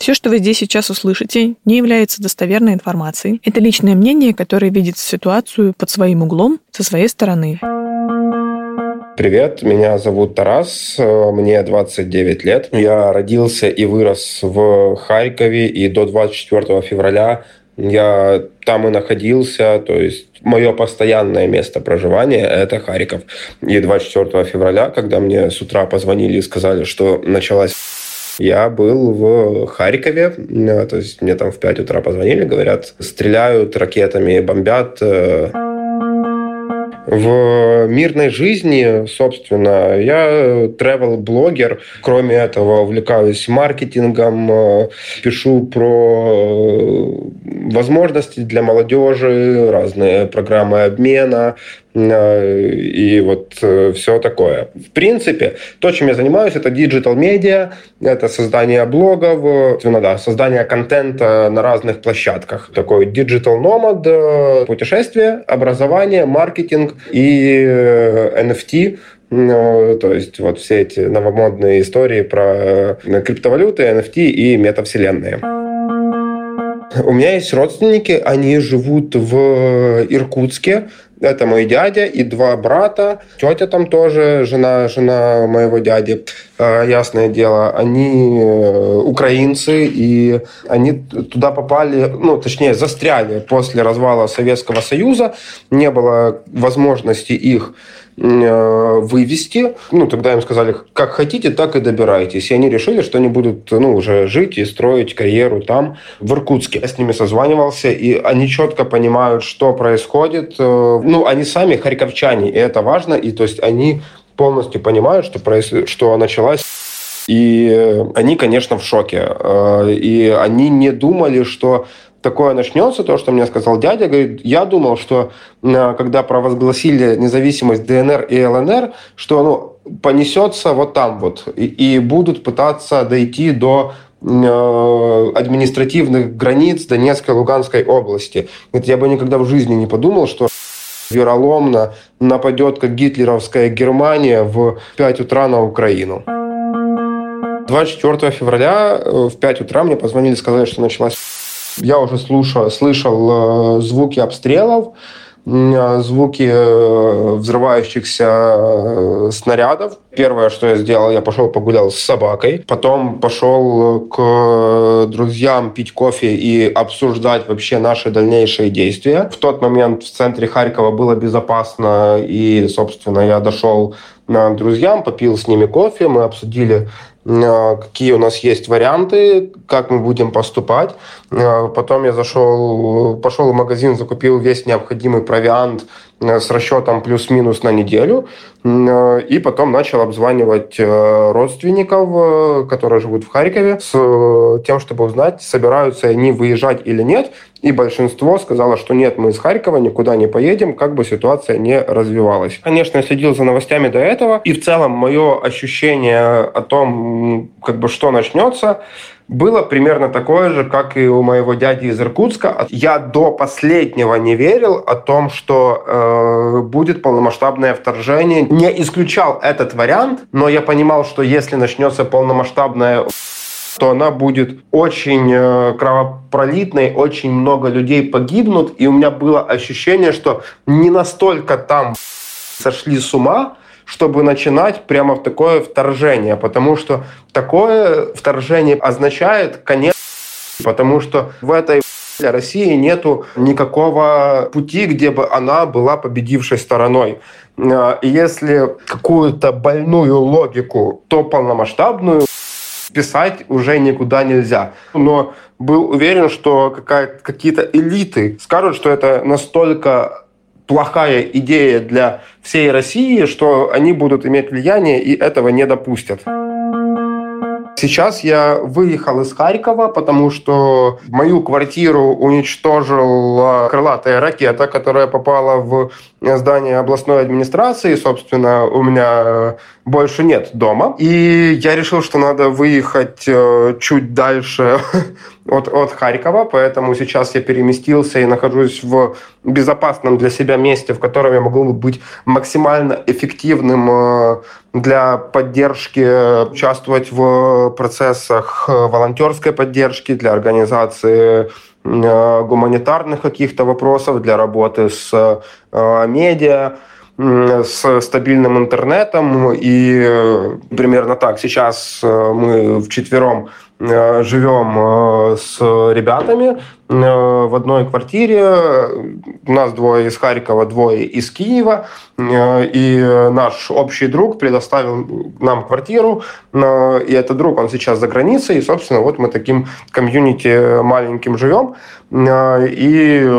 Все, что вы здесь сейчас услышите, не является достоверной информацией. Это личное мнение, которое видит ситуацию под своим углом, со своей стороны. Привет, меня зовут Тарас, мне 29 лет. Я родился и вырос в Харькове, и до 24 февраля я там и находился, то есть мое постоянное место проживания – это Харьков. И 24 февраля, когда мне с утра позвонили и сказали, что началась я был в Харькове, то есть мне там в 5 утра позвонили, говорят, стреляют ракетами, бомбят. Э, в мирной жизни, собственно, я travel-блогер. Кроме этого, увлекаюсь маркетингом, э, пишу про э, возможности для молодежи, разные программы обмена, э, и вот все такое. В принципе, то, чем я занимаюсь, это digital media, это создание блогов, ну да, создание контента на разных площадках. Такой digital nomad, путешествие, образование, маркетинг и NFT, ну, то есть вот все эти новомодные истории про криптовалюты, NFT и метавселенные. У меня есть родственники, они живут в Иркутске. Это мой дядя и два брата. Тетя там тоже, жена, жена моего дяди. А, ясное дело, они э, украинцы, и они туда попали, ну, точнее, застряли после развала Советского Союза. Не было возможности их Э, вывести. Ну, тогда им сказали, как хотите, так и добирайтесь. И они решили, что они будут ну, уже жить и строить карьеру там, в Иркутске. Я с ними созванивался, и они четко понимают, что происходит. Э, ну, они сами харьковчане, и это важно. И то есть они полностью понимают, что, проис... что началась и они, конечно, в шоке. Э, и они не думали, что такое начнется, то, что мне сказал дядя, говорит, я думал, что э, когда провозгласили независимость ДНР и ЛНР, что оно понесется вот там вот, и, и будут пытаться дойти до э, административных границ Донецкой и Луганской области. Говорит, я бы никогда в жизни не подумал, что вероломно нападет, как гитлеровская Германия, в 5 утра на Украину. 24 февраля э, в 5 утра мне позвонили, сказали, что началась я уже слушал, слышал э, звуки обстрелов, э, звуки э, взрывающихся снарядов. Первое, что я сделал, я пошел погулял с собакой. Потом пошел к друзьям пить кофе и обсуждать вообще наши дальнейшие действия. В тот момент в центре Харькова было безопасно, и, собственно, я дошел к друзьям, попил с ними кофе, мы обсудили какие у нас есть варианты, как мы будем поступать. Э, потом я зашел, пошел в магазин, закупил весь необходимый провиант с расчетом плюс-минус на неделю. И потом начал обзванивать родственников, которые живут в Харькове, с тем, чтобы узнать, собираются они выезжать или нет. И большинство сказало, что нет, мы из Харькова никуда не поедем, как бы ситуация не развивалась. Конечно, я следил за новостями до этого, и в целом мое ощущение о том, как бы что начнется, было примерно такое же, как и у моего дяди из Иркутска. Я до последнего не верил о том, что э, будет полномасштабное вторжение. Не исключал этот вариант, но я понимал, что если начнется полномасштабное то она будет очень э, кровопролитной, очень много людей погибнут, и у меня было ощущение, что не настолько там сошли с ума, чтобы начинать прямо в такое вторжение, потому что такое вторжение означает конец, потому что в этой России нету никакого пути, где бы она была победившей стороной. Э, если какую-то больную логику, то полномасштабную писать уже никуда нельзя. Но был уверен, что какие-то элиты скажут, что это настолько плохая идея для всей России, что они будут иметь влияние и этого не допустят. Сейчас я выехал из Харькова, потому что мою квартиру уничтожила крылатая ракета, которая попала в здание областной администрации. Собственно, у меня больше нет дома. И я решил, что надо выехать э, чуть дальше от, от Харькова, поэтому сейчас я переместился и нахожусь в безопасном для себя месте, в котором я могу быть максимально эффективным э, для поддержки, участвовать в процессах волонтерской поддержки, для организации гуманитарных каких-то вопросов, для работы с медиа с стабильным интернетом. И э, примерно так. Сейчас э, мы вчетвером э, живем с ребятами в одной квартире. У нас двое из Харькова, двое из Киева. И наш общий друг предоставил нам квартиру. И этот друг, он сейчас за границей. И, собственно, вот мы таким комьюнити маленьким живем. И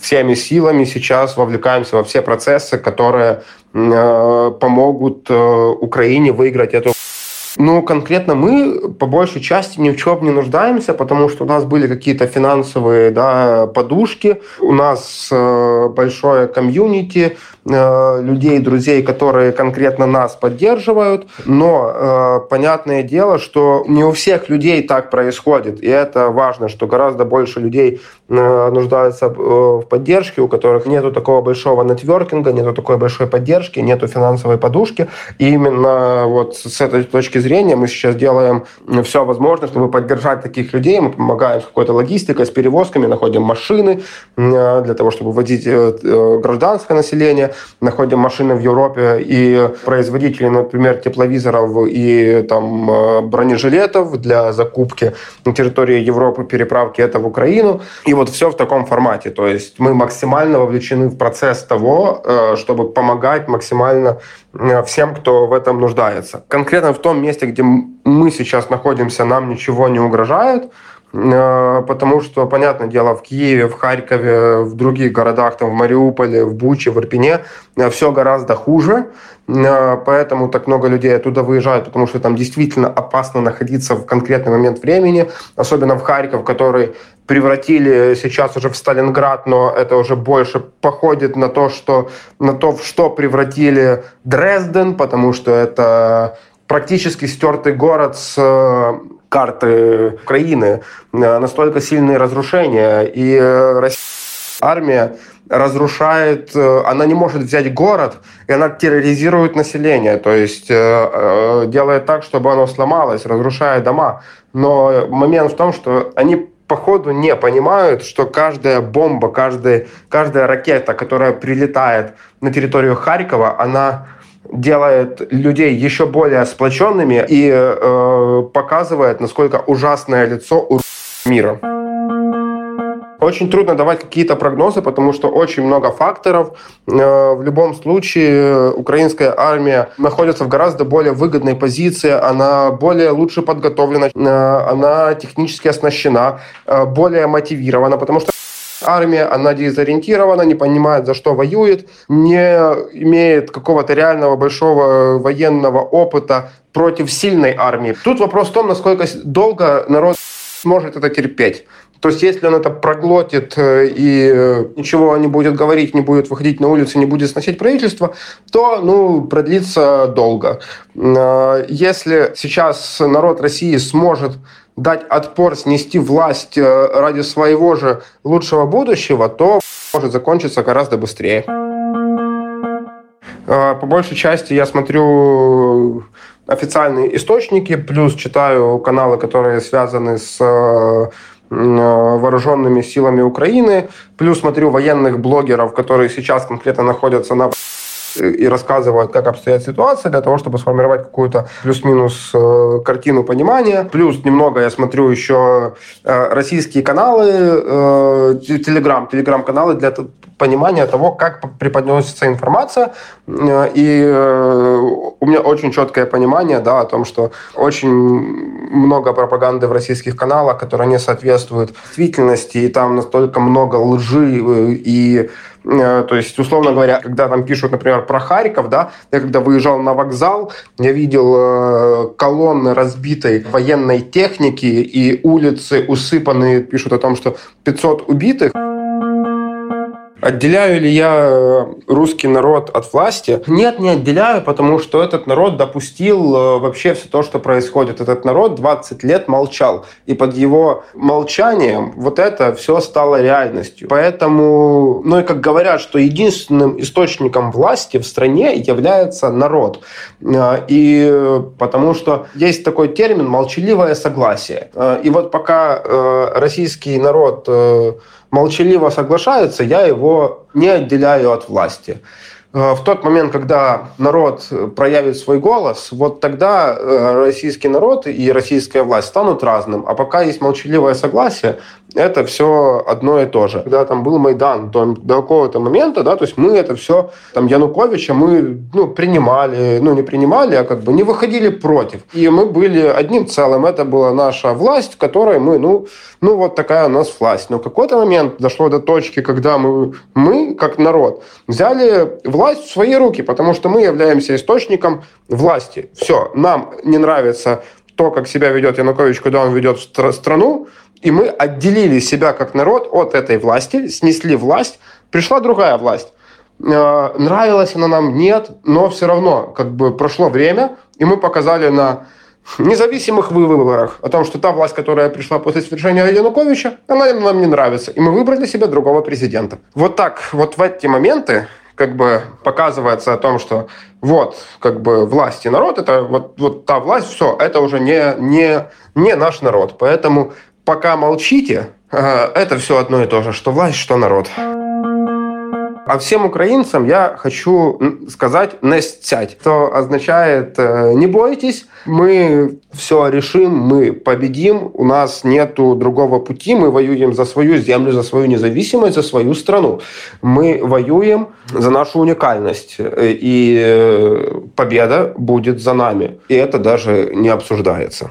всеми силами сейчас вовлекаемся во все процессы, которые помогут Украине выиграть эту ну, конкретно мы по большей части ни в чем не нуждаемся, потому что у нас были какие-то финансовые да, подушки, у нас э, большое комьюнити э, людей, друзей, которые конкретно нас поддерживают. Но э, понятное дело, что не у всех людей так происходит, и это важно, что гораздо больше людей нуждаются э, в поддержке, у которых нету такого большого нетворкинга, нету такой большой поддержки, нету финансовой подушки. И именно вот с этой точки зрения мы сейчас делаем все возможное, чтобы поддержать таких людей. Мы помогаем с какой-то логистикой, с перевозками, находим машины э, для того, чтобы водить э, э, гражданское население, находим машины в Европе и производители, например, тепловизоров и там бронежилетов для закупки на территории Европы, переправки это в Украину. И вот все в таком формате. То есть мы максимально вовлечены в процесс того, чтобы помогать максимально всем, кто в этом нуждается. Конкретно в том месте, где мы сейчас находимся, нам ничего не угрожает, э, потому что, понятное дело, в Киеве, в Харькове, в других городах, там, в Мариуполе, в Буче, в Ирпене э, все гораздо хуже, э, поэтому так много людей оттуда выезжают, потому что там действительно опасно находиться в конкретный момент времени, особенно в Харьков, который превратили сейчас уже в Сталинград, но это уже больше походит на то, что на то, в что превратили Дрезден, потому что это практически стертый город с э, карты Украины, э, настолько сильные разрушения, и э, армия разрушает, она не может взять город, и она терроризирует население, то есть делает так, чтобы оно сломалось, разрушая дома. Но момент в том, что они походу не понимают, что каждая бомба, каждая, каждая ракета, которая прилетает на территорию Харькова, она делает людей еще более сплоченными и э, показывает, насколько ужасное лицо у мира. Очень трудно давать какие-то прогнозы, потому что очень много факторов. Э, в любом случае, украинская армия находится в гораздо более выгодной позиции, она более лучше подготовлена, э, она технически оснащена, э, более мотивирована, потому что армия, она дезориентирована, не понимает, за что воюет, не имеет какого-то реального большого военного опыта против сильной армии. Тут вопрос в том, насколько долго народ сможет это терпеть. То есть, если он это проглотит э, и э, ничего не будет говорить, не будет выходить на улицу, не будет сносить правительство, то ну, продлится долго. Э, если сейчас народ России сможет дать отпор, снести власть ради своего же лучшего будущего, то может закончиться гораздо быстрее. По большей части я смотрю официальные источники, плюс читаю каналы, которые связаны с Э, вооруженными силами Украины. Плюс смотрю военных блогеров, которые сейчас конкретно находятся на и рассказывают, как обстоит ситуация, для того, чтобы сформировать какую-то плюс-минус э, картину понимания. Плюс немного я смотрю еще э, российские каналы, телеграм, телеграм-каналы для понимания того, как преподносится информация. И у меня очень четкое понимание да, о том, что очень много пропаганды в российских каналах, которая не соответствует действительности, и там настолько много лжи и Э, то есть, условно говоря, когда там пишут, например, про Харьков, да, я когда выезжал на вокзал, я видел э, колонны разбитой военной техники и улицы усыпанные, пишут о том, что 500 убитых. Отделяю ли я э, русский народ от власти? Нет, не отделяю, потому что этот народ допустил э, вообще все то, что происходит. Этот народ 20 лет молчал. И под его молчанием вот это все стало реальностью. Поэтому, ну и как говорят, что единственным источником власти в стране является народ. Э, и потому что есть такой термин «молчаливое согласие». И вот пока российский народ молчаливо соглашается, я его не отделяю от власти. Э, в тот момент, когда народ проявит свой голос, вот тогда э, российский народ и российская власть станут разным. А пока есть молчаливое согласие, это все одно и то же. Когда там был Майдан то, до какого-то момента, да, то есть мы это все, там, Януковича мы ну, принимали, ну, не принимали, а как бы не выходили против. И мы были одним целым. Это была наша власть, которой мы, ну, ну вот такая у нас власть. Но в какой-то момент дошло до точки, когда мы, мы как народ, взяли власть в свои руки, потому что мы являемся источником власти. Все, нам не нравится то, как себя ведет Янукович, когда он ведет страну, и мы отделили себя как народ от этой власти, снесли власть, пришла другая власть. Э, нравилась она нам? Нет, но все равно как бы прошло время, и мы показали на независимых выборах о том, что та власть, которая пришла после свержения Януковича, она нам не нравится. И мы выбрали себе другого президента. Вот так, вот в эти моменты как бы показывается о том, что вот, как бы власть и народ, это вот, вот та власть, все, это уже не, не, не наш народ. Поэтому пока молчите, это все одно и то же, что власть, что народ. А всем украинцам я хочу сказать «не сцять», что означает э, «не бойтесь, мы все решим, мы победим, у нас нет другого пути, мы воюем за свою землю, за свою независимость, за свою страну. Мы воюем за нашу уникальность, и э, победа будет за нами. И это даже не обсуждается.